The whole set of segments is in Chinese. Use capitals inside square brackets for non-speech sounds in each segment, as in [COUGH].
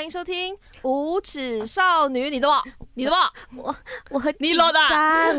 欢迎收听《无耻少女》。你怎么？你怎么？我我很你落的，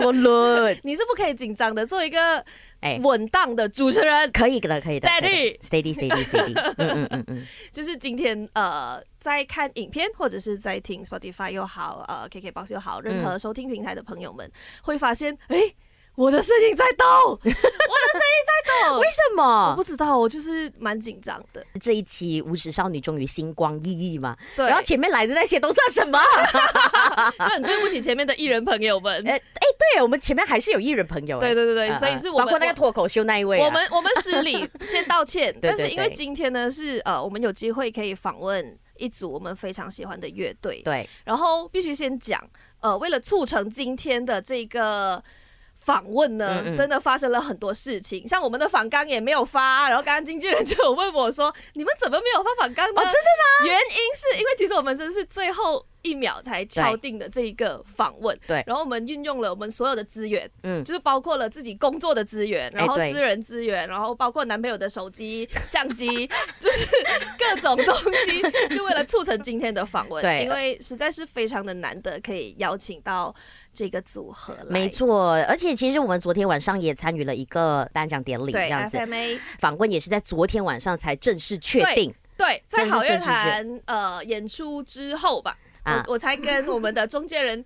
我落。[LAUGHS] 你是不可以紧张的，做一个哎稳当的主持人，可以的，可以的。Steady，steady，steady，steady。[LAUGHS] 嗯嗯嗯嗯，就是今天呃，在看影片或者是在听 Spotify 又好，呃，KKBOX 又好，任何收听平台的朋友们会发现，哎。我的声音在抖，我的声音在抖，为什么？我不知道，我就是蛮紧张的。这一期无耻少女终于星光熠熠嘛，对。然后前面来的那些都算什么？[LAUGHS] 就很对不起前面的艺人朋友们。[LAUGHS] 哎哎，对，我们前面还是有艺人朋友。对对对对，所以是我们包括那个脱口秀那一位。我们我们失礼，[LAUGHS] 先道歉。但是因为今天呢是呃，我们有机会可以访问一组我们非常喜欢的乐队。对。然后必须先讲，呃，为了促成今天的这个。访问呢，真的发生了很多事情，嗯嗯，像我们的访纲也没有发，然后刚刚经纪人就有问我说：“你们怎么没有发访纲呢？”哦，真的吗？原因是因为其实我们真的是最后。一秒才敲定的这一个访问，对，然后我们运用了我们所有的资源，嗯，就是包括了自己工作的资源，然后私人资源，然后包括男朋友的手机、[LAUGHS] 相机，就是各种东西，[LAUGHS] 就为了促成今天的访问。对，因为实在是非常的难得可以邀请到这个组合。没错，而且其实我们昨天晚上也参与了一个颁奖典礼，这样子，FMA 访问也是在昨天晚上才正式确定。对，在好乐团呃演出之后吧。我我才跟我们的中介人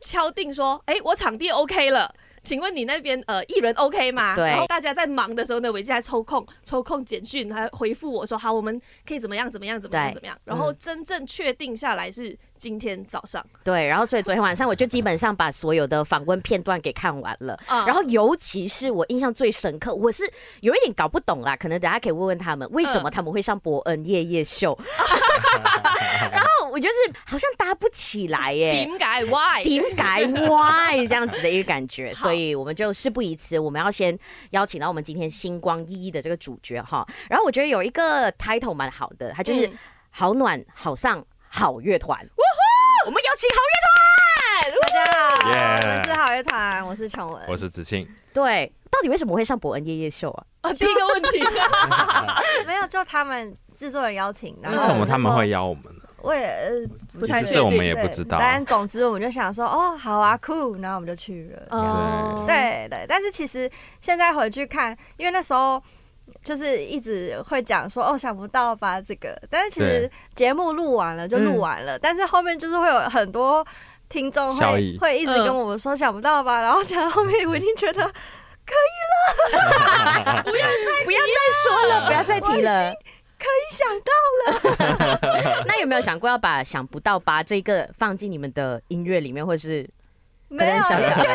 敲定说，哎，我场地 OK 了，请问你那边呃艺人 OK 吗？对。然后大家在忙的时候呢，我一直在抽空抽空简讯，他回复我说，好，我们可以怎么样怎么样怎么样怎么样。然后真正确定下来是今天早上。对，然后所以昨天晚上我就基本上把所有的访问片段给看完了。然后尤其是我印象最深刻，我是有一点搞不懂啦，可能大家可以问问他们，为什么他们会上伯恩夜夜秀？[LAUGHS] 然后。我就是好像搭不起来耶，[LAUGHS] 点解 why 点解 why 这样子的一个感觉，[LAUGHS] 所以我们就事不宜迟，我们要先邀请到我们今天星光熠熠的这个主角哈。然后我觉得有一个 title 蛮好的，它就是好暖好上好乐团。我们有请好乐团，大家好，yeah. 我们是好乐团，我是琼文，我是子庆。对，到底为什么会上博恩夜夜秀啊？啊，第一个问题，[LAUGHS] 没有，就他们制作人邀请，为什么他们会邀我们？我也不太确定，这我们也不知道。但总之，我们就想说，哦，好啊，酷，然后我们就去了。哦，对对。但是其实现在回去看，因为那时候就是一直会讲说，哦，想不到吧这个。但是其实节目录完了就录完了，但是后面就是会有很多听众会会一直跟我们说，想不到吧。然后讲到后面，我已经觉得可以了，[LAUGHS] 不要再不要再说了，[LAUGHS] 不要再提了。可以想到了，[LAUGHS] 那有没有想过要把“想不到吧”这个放进你们的音乐里面，或者是？没有，觉得可以，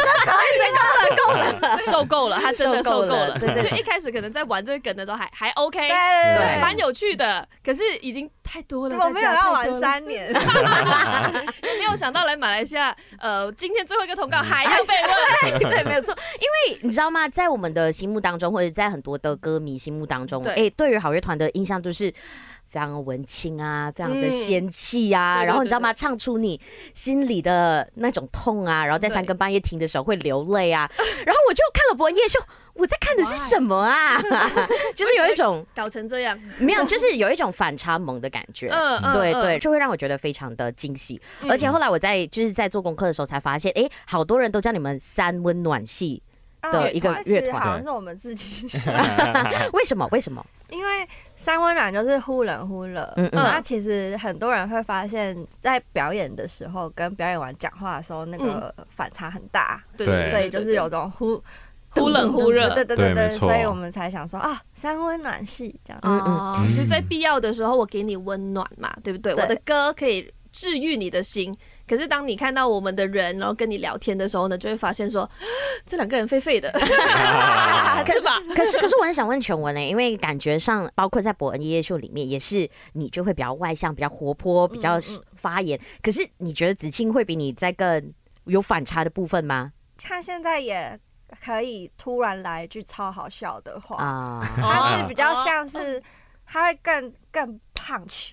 够了，够了，受够了，他真的受够了。对对，就一开始可能在玩这个梗的时候还还 OK，对，蛮有趣的。可是已经太多了，我没有要玩三年，[LAUGHS] 没有想到来马来西亚，呃，今天最后一个通告还要被问，[LAUGHS] [LAUGHS] 对，没有错。因为你知道吗，在我们的心目当中，或者在很多的歌迷心目当中，哎，对于好乐团的印象就是。非常的文青啊，非常的仙气啊，然后你知道吗？唱出你心里的那种痛啊，然后在三更半夜听的时候会流泪啊。[LAUGHS] 然后我就看了博恩夜秀，我在看的是什么啊？[LAUGHS] 就是有一种搞成这样，没有，就是有一种反差萌的感觉。嗯嗯，对对，就会让我觉得非常的惊喜。而且后来我在就是在做功课的时候才发现，哎，好多人都叫你们三温暖系的一个乐团，好像是我们自己。[LAUGHS] 为什么？为什么？因为三温暖就是忽冷忽热，嗯，那其实很多人会发现，在表演的时候跟表演完讲话的时候，那个反差很大，对，所以就是有种忽忽冷忽热，对对对对，所以我们才想说啊，三温暖系这样，哦，就在必要的时候我给你温暖嘛，对不对？我的歌可以治愈你的心。可是当你看到我们的人，然后跟你聊天的时候呢，就会发现说，[GASPS] 这两个人废废的，[LAUGHS] 是吧？可是可是我很想问全文呢，因为感觉上，包括在伯恩夜夜秀里面，也是你就会比较外向、比较活泼、比较发言。可是你觉得子庆会比你在更有反差的部分吗？他现在也可以突然来一句超好笑的话啊，他是比较像是他会更更 punch。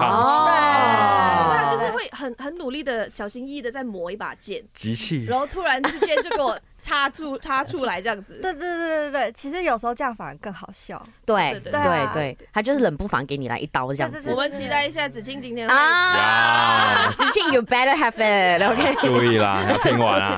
哦，对，所以他就是会很很努力的、小心翼翼的在磨一把剑，机器，然后突然之间就给我插出 [LAUGHS] 插出来这样子。对对对对对，其实有时候这样反而更好笑。对对对对，他就是冷不防给你来一刀这样子。我们期待一下子庆今天啊，子庆 you better have it，OK，[LAUGHS] 注意啦，要听完啊。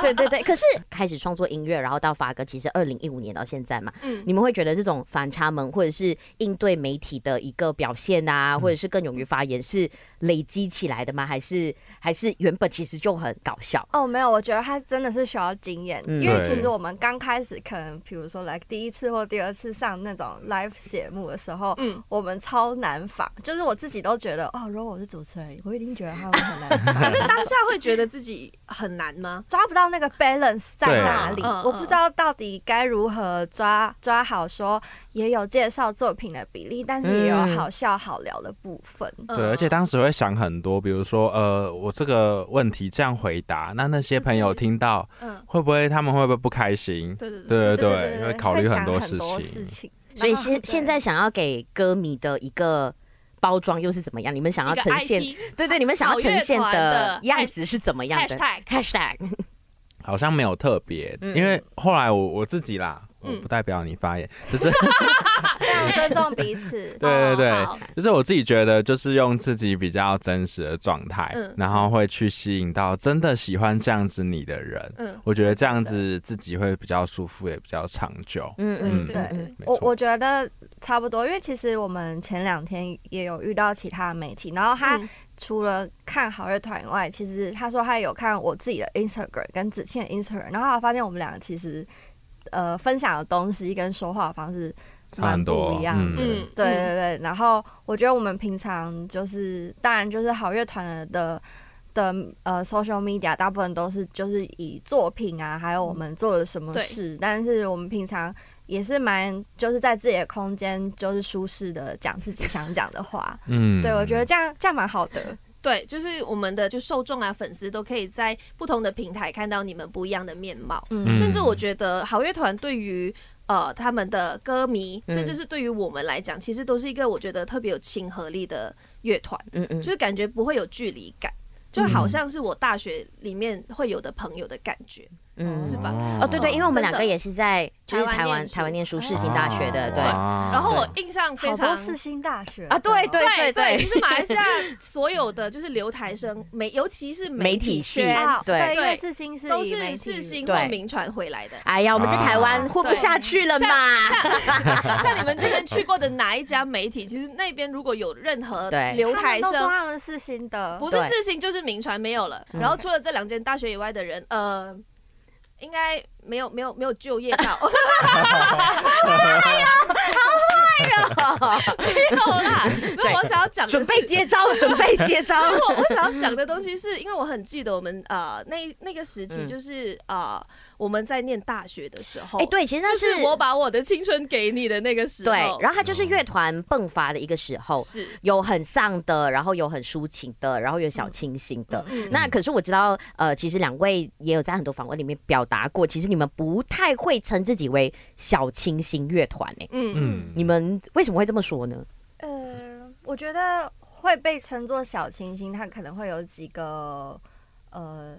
对对对，可是开始创作音乐，然后到发哥，其实二零一五年到现在嘛，嗯，你们会觉得这种反差萌或者是应对媒体的一个表现啊，或者是更勇于发言，是累积起来的吗？还是还是原本其实就很搞笑？哦，没有，我觉得他真的是需要经验，因为其实我们刚开始可能，比如说来第一次或第二次上那种 live 节目的时候，嗯，我们超难仿，就是我自己都觉得，哦，如果我是主持人，我一定觉得他们很难仿。[LAUGHS] 可是当下会觉得自己很难吗？抓不到那个 balance 在哪里？我不知道到底该如何抓抓好，说也有介绍作品的比例，但是也有好笑好聊的部分。对，而且当时会想很多，比如说，呃，我这个问题这样回答，那那些朋友听到，嗯会不会他们会不会不开心？对对对对对，会考虑很多事情。所以现现在想要给歌迷的一个包装又是怎么样？你们想要呈现，对对，你们想要呈现的样子是怎么样的？#hashtag 好像没有特别，因为后来我我自己啦。我不代表你发言，嗯、就是非常尊重彼此。[LAUGHS] 对对对，哦、就是我自己觉得，就是用自己比较真实的状态，嗯、然后会去吸引到真的喜欢这样子你的人。嗯，我觉得这样子自己会比较舒服，也比较长久。嗯嗯，对，我我觉得差不多，因为其实我们前两天也有遇到其他的媒体，然后他除了看好乐团以外，其实他说他有看我自己的 Instagram 跟子倩的 Instagram，然后他发现我们两个其实。呃，分享的东西跟说话的方式蛮不一样的，嗯，对对对。然后我觉得我们平常就是，当然就是好乐团的的呃 social media，大部分都是就是以作品啊，还有我们做了什么事。但是我们平常也是蛮就是在自己的空间，就是舒适的讲自己想讲的话。嗯，对，我觉得这样这样蛮好的。对，就是我们的就受众啊，粉丝都可以在不同的平台看到你们不一样的面貌。嗯，甚至我觉得好乐团对于呃他们的歌迷，甚至是对于我们来讲，其实都是一个我觉得特别有亲和力的乐团。嗯嗯，就是感觉不会有距离感，就好像是我大学里面会有的朋友的感觉。嗯，是吧？哦，对对，因为我们两个也是在就是台湾台湾念书。世新大学的，对。然后我印象非常世新大学。啊，对对对对，其实马来西亚 [LAUGHS] 所有的就是留台生，媒尤其是媒体系，对对，世新是都是世新或名传回来的。哎呀，我们在台湾混不下去了嘛。像你们之前去过的哪一家媒体，[LAUGHS] 其实那边如果有任何留台生，他们世新的，不是世新就是名传没有了。然后除了这两间大学以外的人，呃。应该没有没有没有就业到，哎呀，没有啦。那我想要讲，准备接招，准备接招。[LAUGHS] 我我想要讲的东西是因为我很记得我们呃那那个时期就是呃我们在念大学的时候，哎对，其实那是我把我的青春给你的那个时候。对，然后它就是乐团迸发的一个时候，是有很丧的，然后有很抒情的，然后有小清新的。那可是我知道呃，其实两位也有在很多访问里面表达过，其实你们不太会称自己为小清新乐团诶。嗯嗯，你们为什么会这么说呢？呃，我觉得会被称作小清新，它可能会有几个呃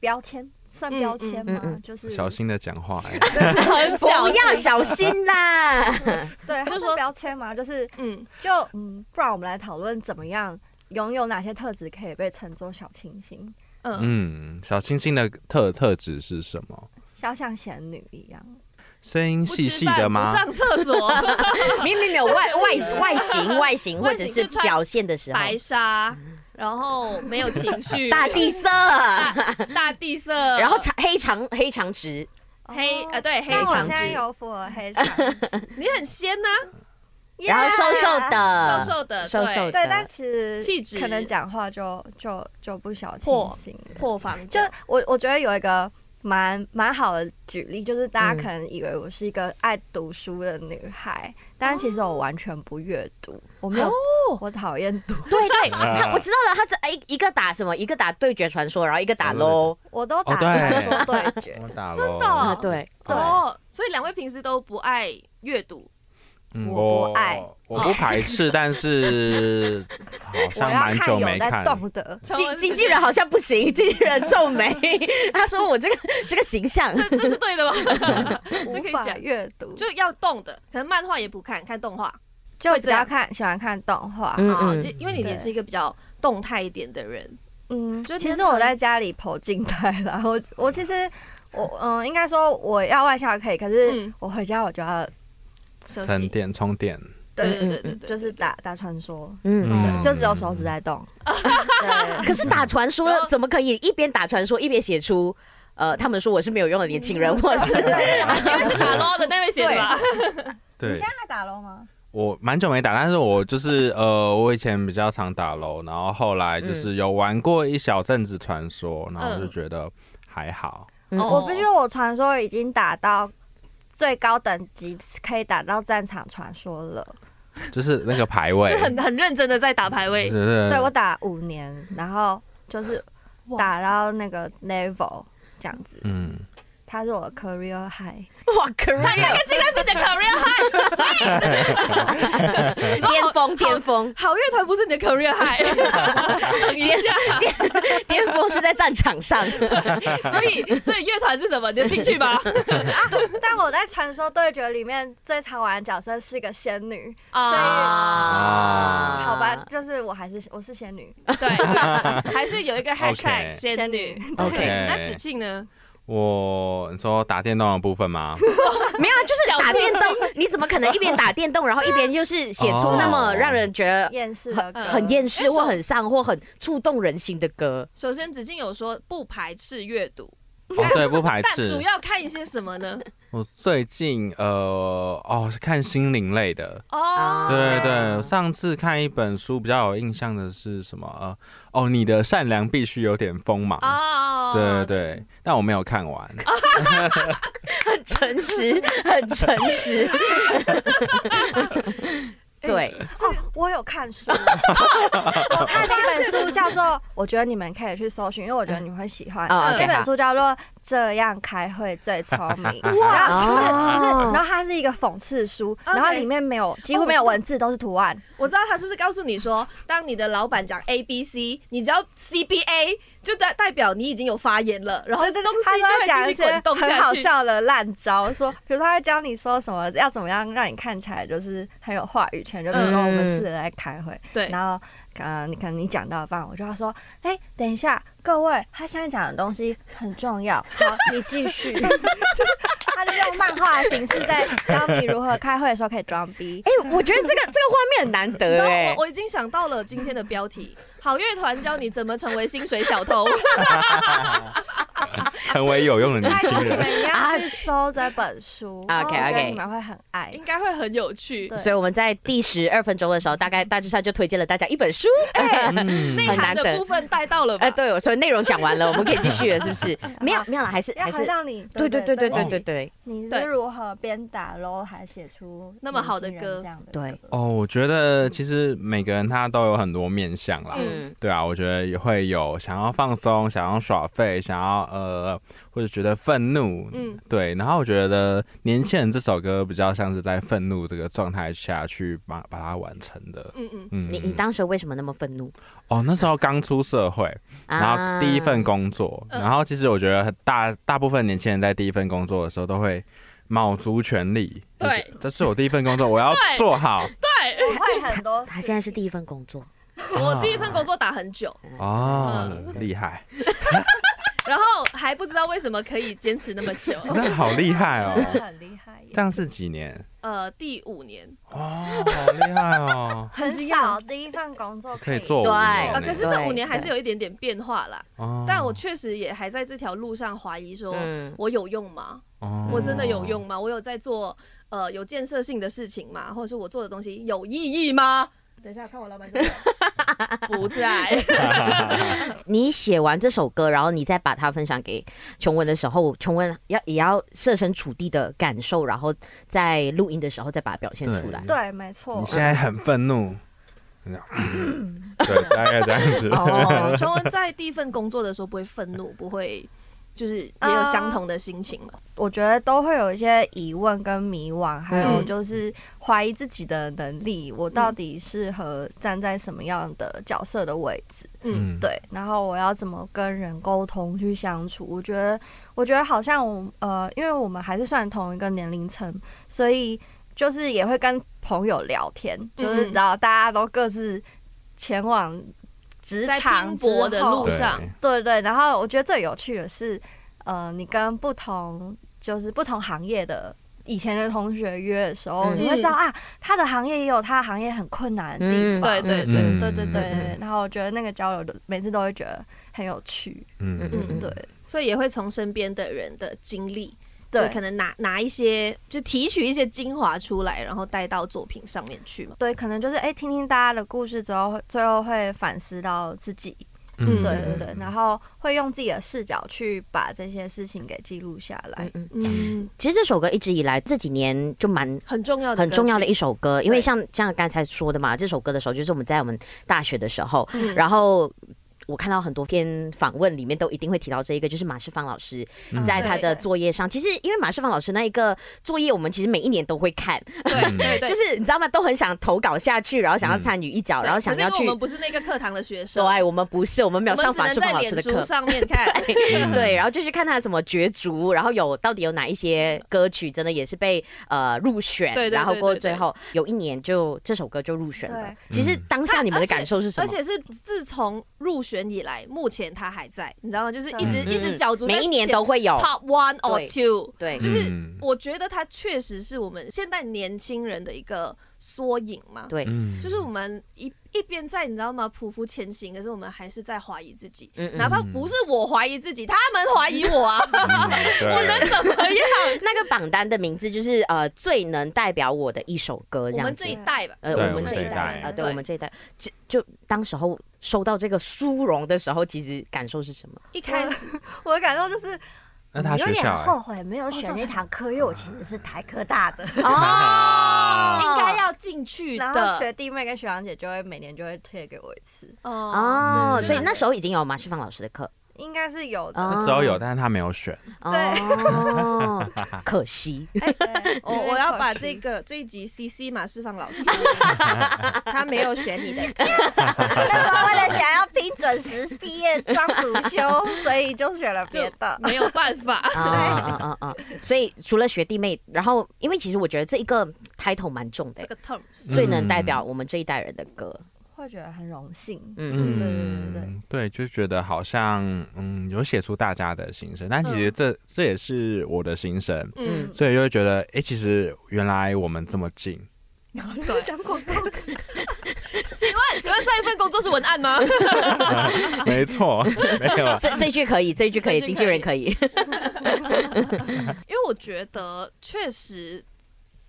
标签，算标签吗？就是小心的讲话，不要小心啦。对，就是说标签嘛，就是嗯，就嗯，不然我们来讨论怎么样拥有哪些特质可以被称作小清新。嗯，小清新的特特质是什么？肖像仙女一样，声音细细的吗？不上厕所，明 [LAUGHS] 明没有外 [LAUGHS] 外外形外形，或者是表现的时候，白纱，然后没有情绪，[LAUGHS] 大地色，大地色，然后长黑长黑长直，黑呃对黑长直，有符合黑长，你很仙呐，然后瘦瘦的，瘦瘦的，瘦瘦的，对，但其实气质可能讲话就就就不小清新，破防，就我我觉得有一个。蛮蛮好的举例，就是大家可能以为我是一个爱读书的女孩，嗯、但其实我完全不阅读，我没有，哦、我讨厌读。对对，[LAUGHS] 他我知道了，他这哎一个打什么，一个打对决传说，然后一个打 LOL，我都打传说对决，真的，对。哦，所以两位平时都不爱阅读。我不爱，我不排斥，[LAUGHS] 但是好像蛮久没看。动的经经纪人好像不行，经纪人皱眉，[LAUGHS] 他说我这个这个形象，这这是对的吗？[LAUGHS] 这可以讲阅读就要动的，可能漫画也不看，看动画，就只要看喜欢看动画啊，因为你也是一个比较动态一点的人。嗯，就其实我在家里跑静态啦，我我其实我嗯，应该说我要外向可以，可是我回家我就要。沉淀充电，对对对对，就是打打传说，嗯，就只有手指在动。[LAUGHS] 可是打传说怎么可以一边打传说一边写出？呃，他们说我是没有用的年轻人，或是 [LAUGHS] 因为是打 LOL 的那位写的吧？对，你现在还打 LOL 吗？我蛮久没打，但是我就是呃，我以前比较常打 LOL，然后后来就是有玩过一小阵子传说，然后就觉得还好。我必须说我传说已经打到。最高等级可以打到战场传说了，就是那个排位，[LAUGHS] 就很很认真的在打排位。[LAUGHS] 对我打五年，然后就是打到那个 level 这样子。嗯。他是我的 career high，哇，career，他那个竟然是你的 career high，[LAUGHS] 巅峰巅峰，好乐团不是你的 career high，等一下，巅峰是在战场上，[LAUGHS] 所以所以乐团是什么？你的兴趣吧？但我在传说对决里面最常玩的角色是个仙女，所以好吧，就是我还是我是仙女，对，还是有一个 hashtag 仙女，OK，那子庆呢？我你说打电动的部分吗？[LAUGHS] 没有啊，就是打电动。你怎么可能一边打电动，然后一边就是写出那么让人觉得厌世、很厌世或很丧或很触动人心的歌？首先，子静有说不排斥阅读，哦，对，[LAUGHS] 不排斥。主要看一些什么呢？我最近呃哦是看心灵类的哦，对对对，上次看一本书比较有印象的是什么？呃哦，你的善良必须有点锋芒哦，对对对，但我没有看完，[LAUGHS] 很诚实，很诚实。[LAUGHS] 对，这我有看书，[LAUGHS] 我看那本书叫做，我觉得你们可以去搜寻，因为我觉得你们会喜欢。那本书叫做。这样开会最聪明哇！[LAUGHS] 然后是，然后它是一个讽刺书，然后里面没有几乎没有文字，都是图案。我知道他是不是告诉你说，当你的老板讲 A B C，你只要 C B A，就代代表你已经有发言了，然后这东西就会继续滚动下去。很好笑的烂招，说比如他会教你说什么，要怎么样让你看起来就是很有话语权，就比如说我们四人在开会，对，然后。呃，你可能你讲到一半，我就要说，哎、欸，等一下，各位，他现在讲的东西很重要，好，你继续。[LAUGHS] 他就用漫画的形式在教你如何开会的时候可以装逼。哎、欸，我觉得这个这个画面很难得哎。我我已经想到了今天的标题：好乐团教你怎么成为薪水小偷。[LAUGHS] 成为有用的年轻人，你们要去搜这本书，OK OK，你们会很爱，应该会很有趣。所以我们在第十二分钟的时候，大概大致上就推荐了大家一本书，[LAUGHS] 哎，内涵的部分带到了，哎，对，所以内容讲完了，我们可以继续了，是不是？[LAUGHS] 没有，没有了，还是还是让你，对对对对对对对，你是如何边打喽还写出那么好的歌？对，哦，我觉得其实每个人他都有很多面向啦，嗯，对啊，我觉得也会有想要放松、想要耍废、想要呃。或者觉得愤怒，嗯，对，然后我觉得《年轻人》这首歌比较像是在愤怒这个状态下去把把它完成的，嗯嗯嗯。你你当时为什么那么愤怒？哦，那时候刚出社会，然后第一份工作，然后其实我觉得大大部分年轻人在第一份工作的时候都会卯足全力，对，这是我第一份工作，我要做好，对，我会很多。他现在是第一份工作，[LAUGHS] 我第一份工作打很久，哦，厉害。[LAUGHS] 然后还不知道为什么可以坚持那么久，[LAUGHS] 那好厉害哦，很厉害。这样是几年？呃，第五年。哦，好厉害哦，很少第一份工作可以做对，可是这五年还是有一点点变化啦。但我确实也还在这条路上怀疑说，我有用吗？我真的有用吗？我有在做呃有建设性的事情吗？或者是我做的东西有意义吗？等一下，看我老板怎么样。[LAUGHS] 不在。[LAUGHS] 你写完这首歌，然后你再把它分享给琼文的时候，琼文要也要设身处地的感受，然后在录音的时候再把它表现出来。对，没错。你现在很愤怒。对，大概这样子。[LAUGHS] 琼文在第一份工作的时候不会愤怒，不会就是也有相同的心情吗？呃，我觉得都会有一些疑问跟迷惘，还有就是怀疑自己的能力，我到底适合站在什么样的角色的位置？嗯，对。然后我要怎么跟人沟通去相处？我觉得，我觉得好像我呃，因为我们还是算同一个年龄层，所以就是也会跟朋友聊天，就是知道大家都各自前往。职场拼搏的路上，对。对，然后我觉得最有趣的是，呃，你跟不同就是不同行业的以前的同学约的时候，你会知道啊，他的行业也有他的行业很困难的地方，对对对。对对对。然后我觉得那个交流的每次都会觉得很有趣，嗯嗯。对，所以也会从身边的人的经历。对，可能拿拿一些，就提取一些精华出来，然后带到作品上面去嘛。对，可能就是哎、欸，听听大家的故事之后，最后会反思到自己。嗯，对对对，然后会用自己的视角去把这些事情给记录下来。嗯嗯。其实这首歌一直以来这几年就蛮很重要的，很重要的一首歌，因为像像刚才说的嘛，这首歌的时候就是我们在我们大学的时候，嗯、然后。我看到很多篇访问里面都一定会提到这一个，就是马世芳老师在他的作业上。其实因为马世芳老师那一个作业，我们其实每一年都会看，对 [LAUGHS] 对对，就是你知道吗？都很想投稿下去，然后想要参与一脚，然后想要去。我们不是那个课堂的学生，对，我们不是，我们没有上马世芳老师的课。上面看，[LAUGHS] 对，然后就去看他什么角逐，然后有到底有哪一些歌曲真的也是被呃入选，对，然后过最后有一年就这首歌就入选了。其实当下你们的感受是什么？而且是自从入选以来，目前。前他还在，你知道吗？就是一直一直角逐，每一年都会有 top one or two。对，就是我觉得他确实是我们现代年轻人的一个缩影嘛。对，就是我们一一边在你知道吗？匍匐前行，可是我们还是在怀疑自己。哪怕不是我怀疑自己，他们怀疑我啊！[LAUGHS] 我能怎么样？[LAUGHS] 那个榜单的名字就是呃，最能代表我的一首歌。这样。我们这一代吧，呃，我们这一代啊，对，我们这一代，就就当时候。收到这个殊荣的时候，其实感受是什么？一开始我的感受就是，那他学校后悔没有选那堂。课，因为我其实是台科大的。[LAUGHS] 哦，应该要进去的。然后学弟妹跟学长姐就会每年就会推给我一次。哦，所以那时候已经有马世芳老师的课。应该是有的，那时候有，但是他没有选，对，[LAUGHS] 可惜。我我要把这个这一集 CC 马世芳老师，[LAUGHS] 他没有选你的，那时候为了想要拼准时毕业双主修，所以就选了别的，没有办法。嗯嗯嗯，所以除了学弟妹，然后因为其实我觉得这一个 title 蛮重的，这个 term 最能代表我们这一代人的歌。会觉得很荣幸，嗯，对对对对，对，就觉得好像嗯有写出大家的心声，但其实这、嗯、这也是我的心声，嗯，所以就会觉得，哎、欸，其实原来我们这么近。对，[LAUGHS] 讲广告词。[LAUGHS] 请问，请问上一份工作是文案吗？[LAUGHS] 没错，没有。这这句可以，这句可以，经纪人可以。因为我觉得确实。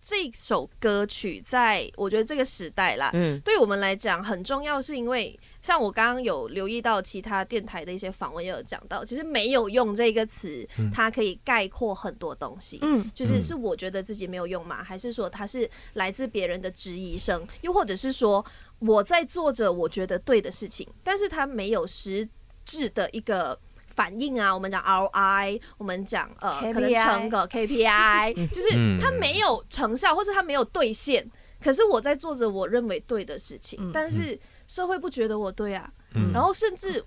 这首歌曲在我觉得这个时代啦，嗯，对我们来讲很重要，是因为像我刚刚有留意到其他电台的一些访问，也有讲到，其实没有用这个词，它可以概括很多东西，嗯，就是是我觉得自己没有用吗？还是说它是来自别人的质疑声？又或者是说我在做着我觉得对的事情，但是它没有实质的一个。反应啊，我们讲 ROI，我们讲呃可能成个 [LAUGHS] KPI，就是它没有成效，或是它没有兑现。可是我在做着我认为对的事情，但是社会不觉得我对啊。然后甚至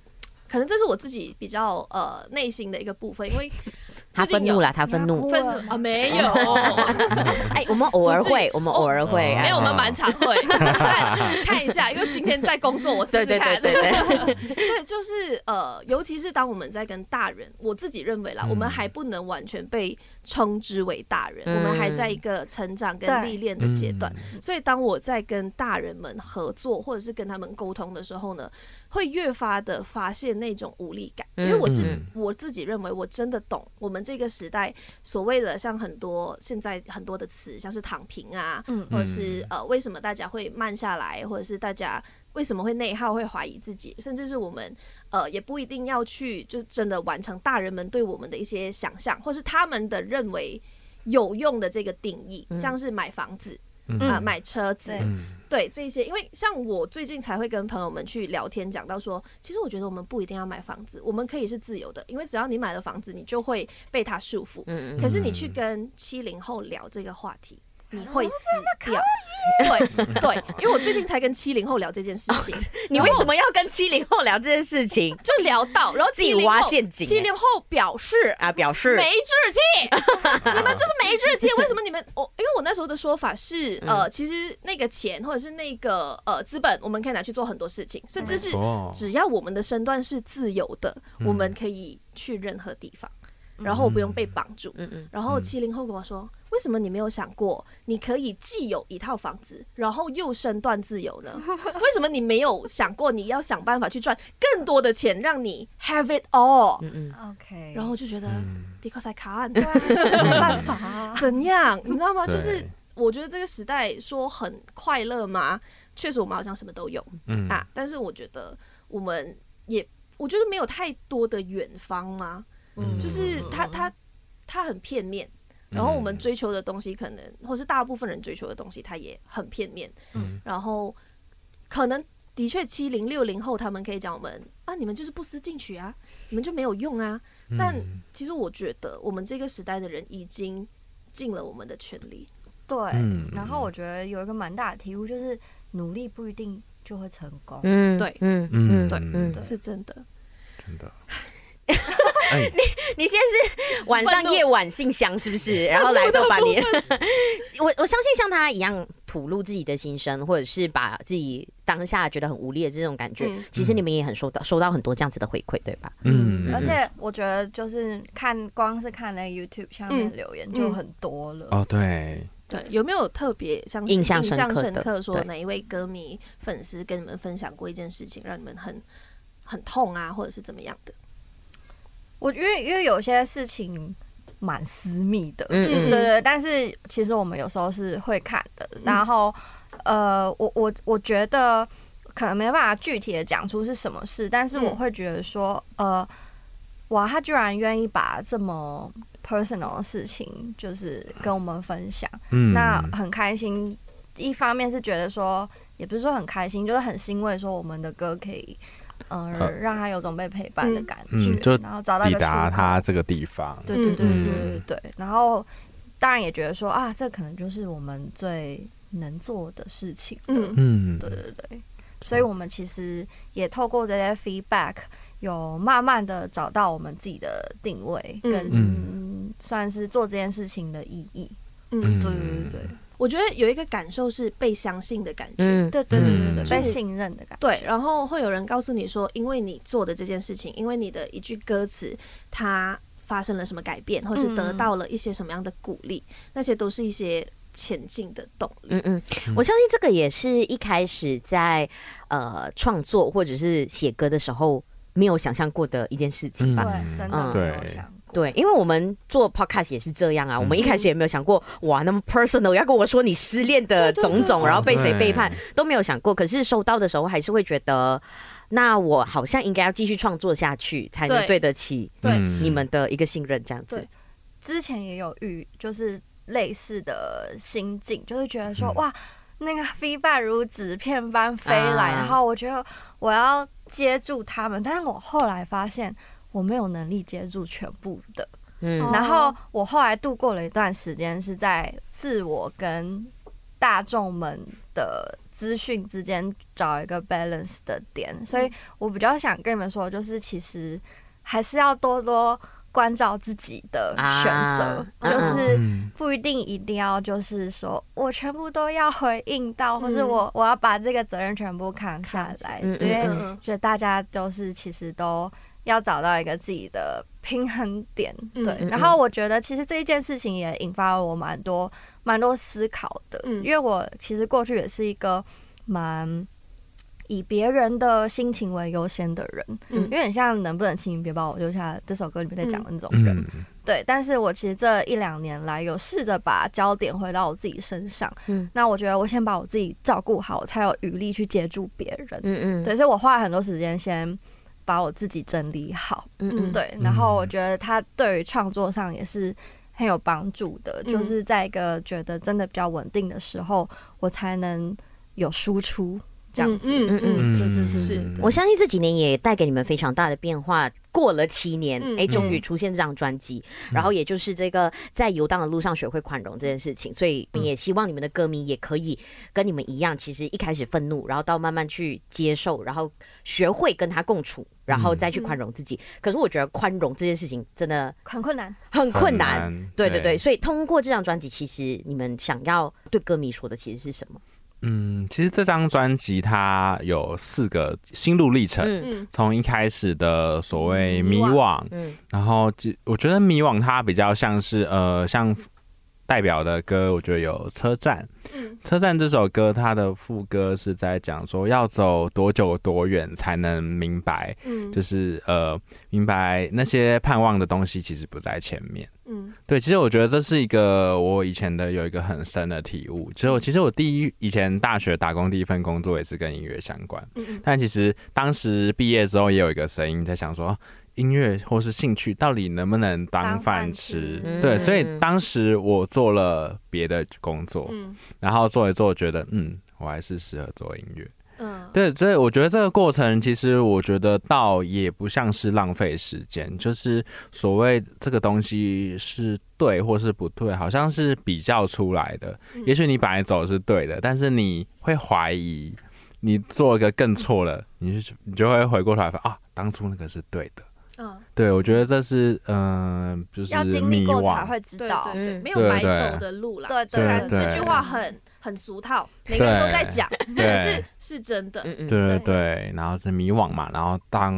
可能这是我自己比较呃内心的一个部分，因为。他愤怒了，他愤怒。愤怒啊，没有。[LAUGHS] 哎，我们偶尔会，我们偶尔会，没有，我们蛮常会。[LAUGHS] 看一下，因为今天在工作，我试试看。对对对对，对，[LAUGHS] 就是呃，尤其是当我们在跟大人，我自己认为啦，我们还不能完全被称之为大人，我们还在一个成长跟历练的阶段。所以，当我在跟大人们合作，或者是跟他们沟通的时候呢，会越发的发现那种无力感，因为我是我自己认为我真的懂我们这个时代所谓的像很多现在很多的词，像是躺平啊，或者是呃为什么大家会慢下来，或者是大家为什么会内耗、会怀疑自己，甚至是我们呃也不一定要去就是真的完成大人们对我们的一些想象，或是他们的认为有用的这个定义，像是买房子。啊，买车子。对这些，因为像我最近才会跟朋友们去聊天，讲到说，其实我觉得我们不一定要买房子，我们可以是自由的，因为只要你买了房子，你就会被它束缚。嗯嗯。可是你去跟七零后聊这个话题。你会死掉，对对，因为我最近才跟七零后聊这件事情。[LAUGHS] 你为什么要跟七零后聊这件事情？[LAUGHS] 就聊到，然后自己挖陷阱。七零后表示啊，表示没志气，[LAUGHS] 你们就是没志气。为什么你们？我因为我那时候的说法是，呃，其实那个钱或者是那个呃资本，我们可以拿去做很多事情，甚至是只要我们的身段是自由的，我们可以去任何地方。然后我不用被绑住，嗯嗯，然后七零后跟我说，为什么你没有想过，你可以既有一套房子，然后又身段自由呢？[LAUGHS] 为什么你没有想过，你要想办法去赚更多的钱，让你 have it all？嗯嗯，OK。然后就觉得，because I can't，没办法，[LAUGHS] 怎样？你知道吗？就是我觉得这个时代说很快乐吗？确实我们好像什么都有，嗯啊，但是我觉得我们也，我觉得没有太多的远方吗？就是他他他很片面，然后我们追求的东西可能，或是大部分人追求的东西，他也很片面。嗯，然后可能的确七零六零后他们可以讲我们啊，你们就是不思进取啊，你们就没有用啊。但其实我觉得我们这个时代的人已经尽了我们的全力。对，然后我觉得有一个蛮大的体悟，就是努力不一定就会成功。嗯，对，嗯嗯对，嗯，是真的，真的。[LAUGHS] 你你现在是晚上夜晚信箱是不是？[LAUGHS] 然后来到把你，[LAUGHS] 我我相信像他一样吐露自己的心声，或者是把自己当下觉得很无力的这种感觉，嗯、其实你们也很收到收到很多这样子的回馈，对吧？嗯，而且我觉得就是看光是看那 YouTube 下面留言就很多了。哦，对。对，有没有特别像印象深刻说哪一位歌迷粉丝跟你们分享过一件事情，让你们很很痛啊，或者是怎么样的？我因为因为有些事情蛮私密的，嗯嗯，对对，但是其实我们有时候是会看的。然后，呃，我我我觉得可能没办法具体的讲出是什么事，但是我会觉得说，呃，哇，他居然愿意把这么 personal 的事情就是跟我们分享，嗯，那很开心。一方面是觉得说，也不是说很开心，就是很欣慰，说我们的歌可以。嗯，让他有种被陪伴的感觉，嗯就、然后找到抵达他这个地方。对对对对对对，嗯、然后当然也觉得说啊，这可能就是我们最能做的事情。嗯嗯，对对对。所以我们其实也透过这些 feedback，有慢慢的找到我们自己的定位，跟算是做这件事情的意义。嗯，对对对对。我觉得有一个感受是被相信的感觉，嗯、对对对对对，被信任的感觉。对，然后会有人告诉你说，因为你做的这件事情，因为你的一句歌词，它发生了什么改变，或是得到了一些什么样的鼓励，嗯、那些都是一些前进的动力。嗯嗯，我相信这个也是一开始在呃创作或者是写歌的时候没有想象过的一件事情吧？对，真的没有想。对，因为我们做 podcast 也是这样啊。我们一开始也没有想过，哇，那么 personal 要跟我说你失恋的种种，然后被谁背叛都没有想过。可是收到的时候，还是会觉得，那我好像应该要继续创作下去，才能对得起对你们的一个信任，这样子。之前也有遇，就是类似的心境，就是觉得说，哇，那个 feedback 如纸片般飞来，然后我觉得我要接住他们，但是我后来发现。我没有能力接住全部的，嗯，然后我后来度过了一段时间，是在自我跟大众们的资讯之间找一个 balance 的点，所以我比较想跟你们说，就是其实还是要多多关照自己的选择，啊、就是不一定一定要就是说我全部都要回应到，嗯、或是我我要把这个责任全部扛下来，嗯、因为觉得大家都是其实都。要找到一个自己的平衡点，对。嗯、然后我觉得，其实这一件事情也引发了我蛮多、蛮多思考的。嗯，因为我其实过去也是一个蛮以别人的心情为优先的人。嗯，因为很像能不能请你别把我丢下这首歌里面在讲的那种人。嗯、对。但是我其实这一两年来有试着把焦点回到我自己身上。嗯。那我觉得我先把我自己照顾好，我才有余力去接住别人。嗯嗯。对，所以我花了很多时间先。把我自己整理好，嗯嗯，对，然后我觉得他对于创作上也是很有帮助的，嗯、就是在一个觉得真的比较稳定的时候，我才能有输出。这样子，嗯嗯嗯，对对对，是。我相信这几年也带给你们非常大的变化。过了七年，哎，终于出现这张专辑，然后也就是这个在游荡的路上学会宽容这件事情，所以也希望你们的歌迷也可以跟你们一样，其实一开始愤怒，然后到慢慢去接受，然后学会跟他共处，然后再去宽容自己。可是我觉得宽容这件事情真的很困难，很困难。对对对，所以通过这张专辑，其实你们想要对歌迷说的其实是什么？嗯，其实这张专辑它有四个心路历程，从一开始的所谓迷惘，然后我觉得迷惘它比较像是呃，像代表的歌，我觉得有车站，车站这首歌它的副歌是在讲说要走多久多远才能明白，嗯。就是呃，明白那些盼望的东西其实不在前面。嗯，对，其实我觉得这是一个我以前的有一个很深的体悟。其实我其实我第一以前大学打工第一份工作也是跟音乐相关，嗯，但其实当时毕业之后也有一个声音在想说，音乐或是兴趣到底能不能当饭吃？对，所以当时我做了别的工作，嗯，然后做一做，觉得嗯，我还是适合做音乐。嗯，对，所以我觉得这个过程，其实我觉得倒也不像是浪费时间，就是所谓这个东西是对或是不对，好像是比较出来的。也许你本来走的是对的，但是你会怀疑，你做一个更错了，你就你就会回过头来说啊，当初那个是对的。嗯，对，我觉得这是嗯，就是要经历过才会知道，对对，没有白走的路啦。对对，这句话很。很俗套，每个人都在讲，可是是真的。对对对，然后是迷惘嘛，然后当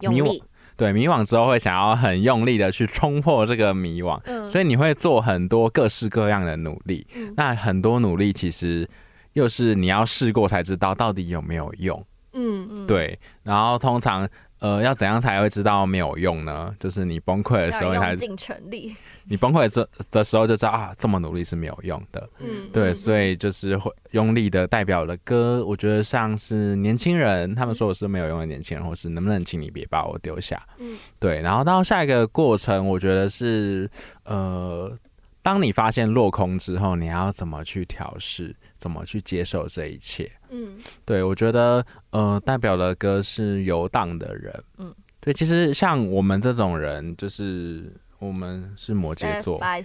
迷惘，对迷惘之后会想要很用力的去冲破这个迷惘，所以你会做很多各式各样的努力。那很多努力其实又是你要试过才知道到底有没有用。嗯嗯，对。然后通常呃要怎样才会知道没有用呢？就是你崩溃的时候才尽全力。你崩溃这的时候就知道啊，这么努力是没有用的。嗯，对，所以就是会用力的代表了歌，我觉得像是年轻人，他们说我是没有用的年轻人，或是能不能请你别把我丢下。嗯，对，然后到下一个过程，我觉得是呃，当你发现落空之后，你要怎么去调适，怎么去接受这一切。嗯，对，我觉得呃，代表的歌是游荡的人。嗯，对，其实像我们这种人，就是。我们是摩羯座，step by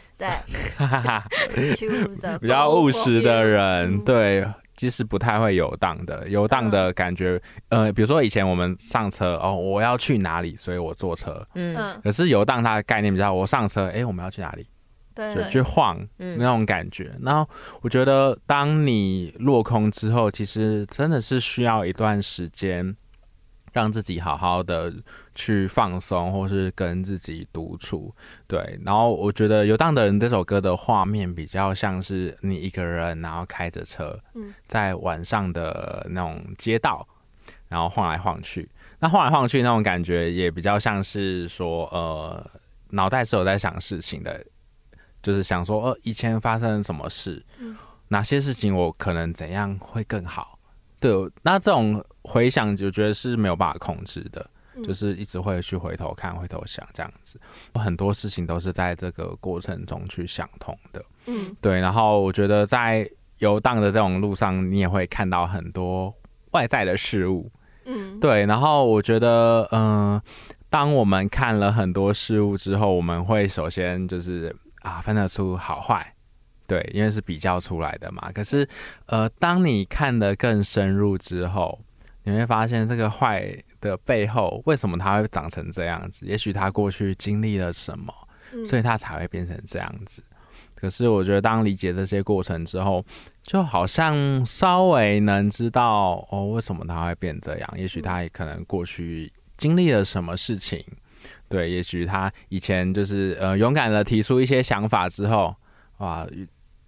step [LAUGHS] 比较务实的人，对，其实不太会游荡的。游荡的感觉，呃，比如说以前我们上车，哦，我要去哪里，所以我坐车，嗯，可是游荡它的概念比较，我上车，哎，我们要去哪里？对，就去晃那种感觉。然后我觉得，当你落空之后，其实真的是需要一段时间。让自己好好的去放松，或是跟自己独处，对。然后我觉得《游荡的人》这首歌的画面比较像是你一个人，然后开着车，在晚上的那种街道，然后晃来晃去。那晃来晃去那种感觉，也比较像是说，呃，脑袋是有在想事情的，就是想说，呃，以前发生什么事，哪些事情我可能怎样会更好。对，那这种回想就觉得是没有办法控制的，嗯、就是一直会去回头看、回头想这样子。很多事情都是在这个过程中去想通的。嗯，对。然后我觉得在游荡的这种路上，你也会看到很多外在的事物。嗯，对。然后我觉得，嗯、呃，当我们看了很多事物之后，我们会首先就是啊，分得出好坏。对，因为是比较出来的嘛。可是，呃，当你看得更深入之后，你会发现这个坏的背后，为什么它会长成这样子？也许他过去经历了什么，所以他才会变成这样子。嗯。可是，我觉得当理解这些过程之后，就好像稍微能知道哦，为什么他会变这样？也许他也可能过去经历了什么事情。对，也许他以前就是呃勇敢的提出一些想法之后，哇。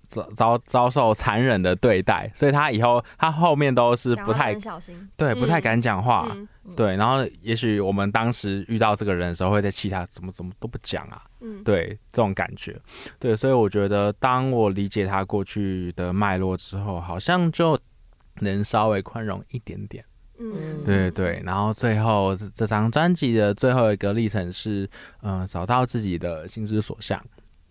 遭遭遭受残忍的对待，所以他以后他后面都是不太小心，对，不太敢讲话，嗯嗯、对。然后也许我们当时遇到这个人的时候，会在气他怎么怎么都不讲啊，嗯，对，这种感觉，对。所以我觉得，当我理解他过去的脉络之后，好像就能稍微宽容一点点，嗯，对对。然后最后这张专辑的最后一个历程是，嗯、呃，找到自己的心之所向。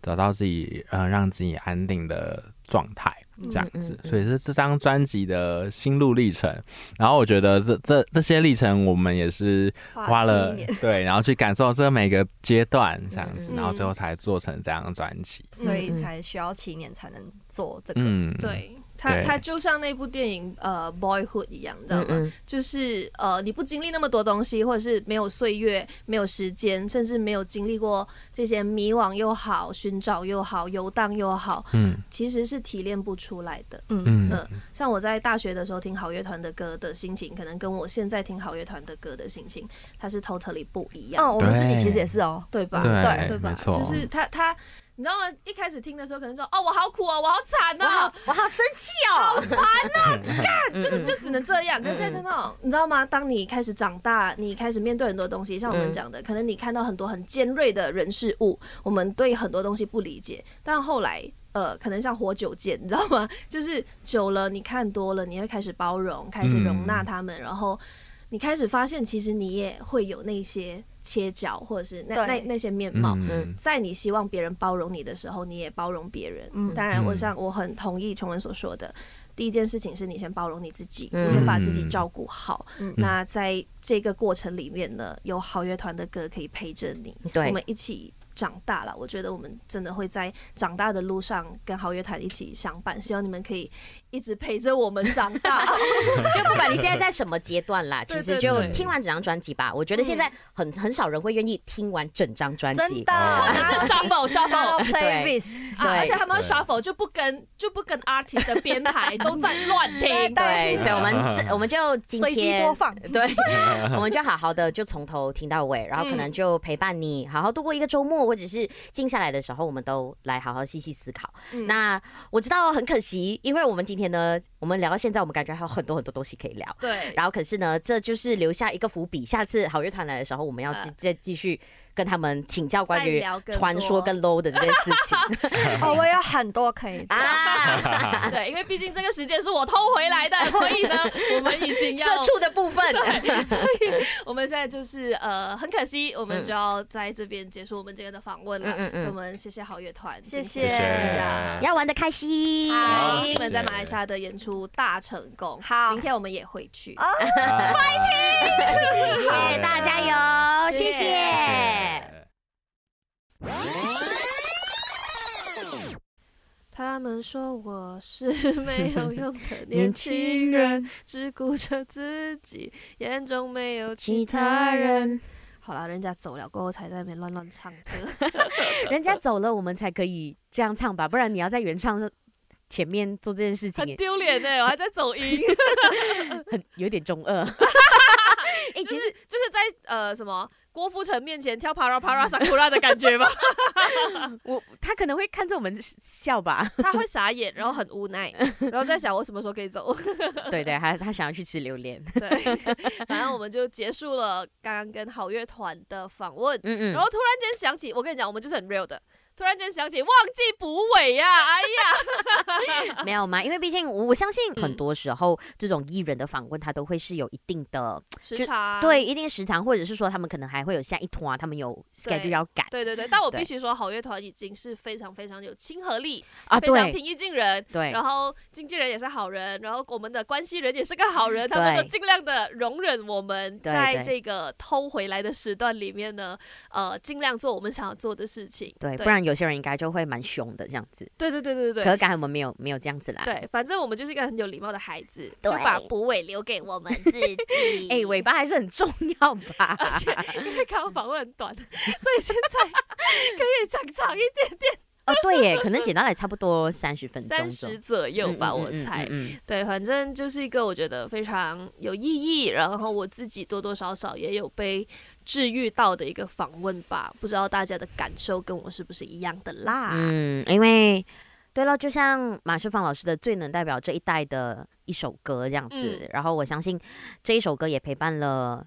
找到自己呃让自己安定的状态。这样子，所以是这张专辑的心路历程。然后我觉得这这这些历程，我们也是花了对，然后去感受这每个阶段这样子，然后最后才做成这张专辑。所以才需要七年才能做这个。嗯，对。他他就像那部电影呃《Boyhood》一样，你知道吗？嗯嗯就是呃，你不经历那么多东西，或者是没有岁月、没有时间，甚至没有经历过这些迷惘又好、寻找又好、游荡又好，嗯，其实是提炼不出来的。嗯嗯、呃，像我在大学的时候听好乐团的歌的心情，可能跟我现在听好乐团的歌的心情，它是 totally 不一样。哦，我们自己其实也是哦，对吧？对对吧？就是他他。你知道吗？一开始听的时候，可能说：“哦，我好苦哦，我好惨哦，我好生气哦，好烦哦，[LAUGHS] 干，就是就只能这样。”可是现在真的，你知道吗？当你开始长大，你开始面对很多东西，像我们讲的，可能你看到很多很尖锐的人事物，我们对很多东西不理解。但后来，呃，可能像活久见，你知道吗？就是久了，你看多了，你会开始包容，开始容纳他们，然后你开始发现，其实你也会有那些。切角，或者是那那那些面貌，嗯、在你希望别人包容你的时候，你也包容别人。嗯、当然，我想我很同意琼文所说的，第一件事情是你先包容你自己，嗯、你先把自己照顾好。嗯、那在这个过程里面呢，有好乐团的歌可以陪着你，我们一起长大了。我觉得我们真的会在长大的路上跟好乐团一起相伴。希望你们可以。一直陪着我们长大，[LAUGHS] [LAUGHS] 就不管你现在在什么阶段啦，其实就听完整张专辑吧。我觉得现在很很少人会愿意听完整张专辑，真的，[LAUGHS] 或者是 shuffle shuffle playlist，而且他们 shuffle 就不跟就不跟 artist 的编排都在乱听，对，所以我们我们就今天播放，对，我们就好好的就从头听到尾，然后可能就陪伴你好好度过一个周末，或者是静下来的时候，我们都来好好细细思考。那我知道很可惜，因为我们今天。呢，我们聊到现在，我们感觉还有很多很多东西可以聊。对，然后可是呢，这就是留下一个伏笔，下次好乐团来的时候，我们要继再继续。跟他们请教关于传说跟 low 的这件事情，哦，[LAUGHS] [LAUGHS] 我有很多可以啊，[LAUGHS] 对，因为毕竟这个时间是我偷回来的，所以呢，我们已经要社畜的部分，所以我们现在就是呃，很可惜，我们就要在这边结束我们今天的访问了。嗯嗯，我们谢谢好乐团，谢谢，要玩的开心，好，你们在马来西亚的演出大成功，好，明天我们也回去，fighting，谢谢大家加油，谢谢。他们说我是没有用的年轻人，只顾着自己，眼中没有其他人。[LAUGHS] 好了，人家走了过后才在那边乱乱唱歌。[LAUGHS] 人家走了，我们才可以这样唱吧？不然你要在原唱前面做这件事情，很丢脸呢。我还在走音，[LAUGHS] 很有点中二。哎、欸，其实就是在呃什么郭富城面前跳 Para Para Sakura 的感觉吧。[LAUGHS] 我他可能会看着我们笑吧，他会 [LAUGHS] 傻眼，然后很无奈，[LAUGHS] 然后在想我什么时候可以走。对对，他他想要去吃榴莲。对，反正我们就结束了刚刚跟好乐团的访问。嗯嗯，然后突然间想起，我跟你讲，我们就是很 real 的。突然间想起忘记补尾呀，哎呀，[LAUGHS] 没有嘛，因为毕竟我相信很多时候、嗯、这种艺人的访问，他都会是有一定的时长，对，一定时长，或者是说他们可能还会有下一团，他们有 schedule 要赶。对对对，但我必须说，好乐团已经是非常非常有亲和力啊，非常平易近人。对，然后经纪人也是好人，然后我们的关系人也是个好人，他们都尽量的容忍我们在这个偷回来的时段里面呢，呃，尽量做我们想要做的事情。对，不然。有些人应该就会蛮凶的这样子，对对对对对。可是刚才我们没有没有这样子啦。对，反正我们就是一个很有礼貌的孩子，就把补尾留给我们自己。[LAUGHS] 哎、欸，尾巴还是很重要吧？而且因为刚刚访问很短，所以现在可以长长一点点。哦，对耶，可能剪到来差不多三十分钟，三十左右吧，我猜。对，反正就是一个我觉得非常有意义，然后我自己多多少少也有被。治愈到的一个访问吧，不知道大家的感受跟我是不是一样的啦？嗯，因为对了，就像马世芳老师的最能代表这一代的一首歌这样子，嗯、然后我相信这一首歌也陪伴了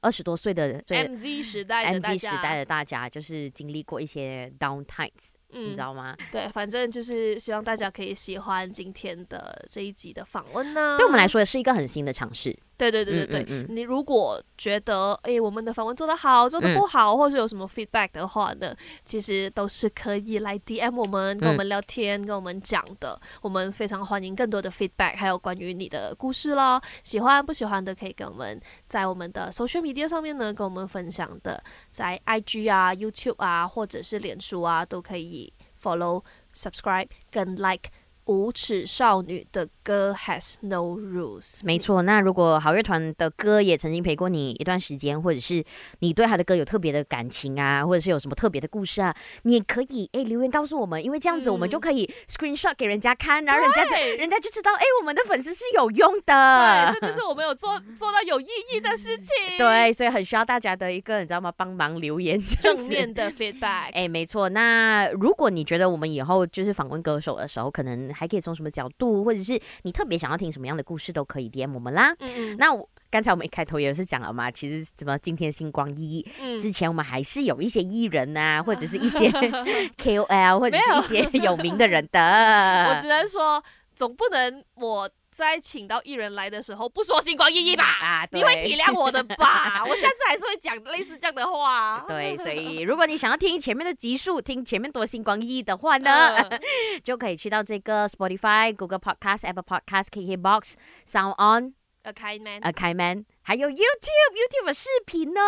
二十多岁的 MZ 时代 MZ 时代的大家，就是经历过一些 down times，嗯、你知道吗？对，反正就是希望大家可以喜欢今天的这一集的访问呢。对我们来说也是一个很新的尝试。对对对对对，嗯嗯嗯、你如果觉得哎，我们的访问做得好，做得不好，嗯、或者有什么 feedback 的话呢，其实都是可以来 DM 我们，跟我们聊天，嗯、跟我们讲的。我们非常欢迎更多的 feedback，还有关于你的故事啦，喜欢不喜欢的可以跟我们在我们的 social media 上面呢跟我们分享的，在 IG 啊、YouTube 啊，或者是脸书啊，都可以 follow、subscribe 跟 like。无耻少女的歌 has no rules。没错，那如果好乐团的歌也曾经陪过你一段时间，或者是你对他的歌有特别的感情啊，或者是有什么特别的故事啊，你也可以哎、欸、留言告诉我们，因为这样子我们就可以 screenshot 给人家看，然后人家就人家就知道哎、欸、我们的粉丝是有用的，对，这就是我们有做做到有意义的事情。对，所以很需要大家的一个你知道吗？帮忙留言正面的 feedback。哎、欸，没错。那如果你觉得我们以后就是访问歌手的时候，可能还可以从什么角度，或者是你特别想要听什么样的故事，都可以 DM 我们啦。嗯，那刚才我们一开头也是讲了嘛，其实怎么今天星光一，嗯、之前我们还是有一些艺人啊，[LAUGHS] 或者是一些 KOL，或者是一些有名的人的。[LAUGHS] 我只能说，总不能我。在请到艺人来的时候，不说星光熠熠吧？啊，你会体谅我的吧？[LAUGHS] 我下次还是会讲类似这样的话。对，所以 [LAUGHS] 如果你想要听前面的集数，听前面多星光熠熠的话呢，呃、[LAUGHS] 就可以去到这个 Spotify、Google Podcast、Apple Podcast、KKBox、Sound On。A kind man，A kind man，还有 YouTube，YouTube 的视频呢。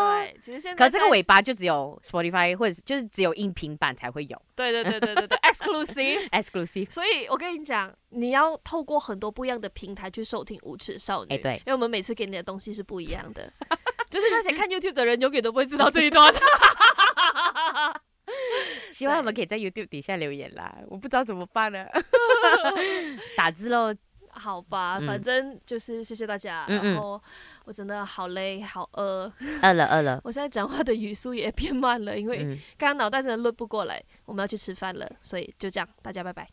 对，其实现在，可这个尾巴就只有 Spotify 或者就是只有音频版才会有。对对对对对对，[LAUGHS] Exclusive，Exclusive。所以我跟你讲，你要透过很多不一样的平台去收听无耻少女。哎，对，因为我们每次给你的东西是不一样的，[LAUGHS] 就是那些看 YouTube 的人永远都不会知道这一段。[LAUGHS] 希望我们可以在 YouTube 底下留言啦，我不知道怎么办呢，打字喽。好吧，反正就是谢谢大家。嗯、然后我真的好累，好饿，[LAUGHS] 饿了饿了。我现在讲话的语速也变慢了，因为刚刚脑袋真的轮不过来。我们要去吃饭了，所以就这样，大家拜拜。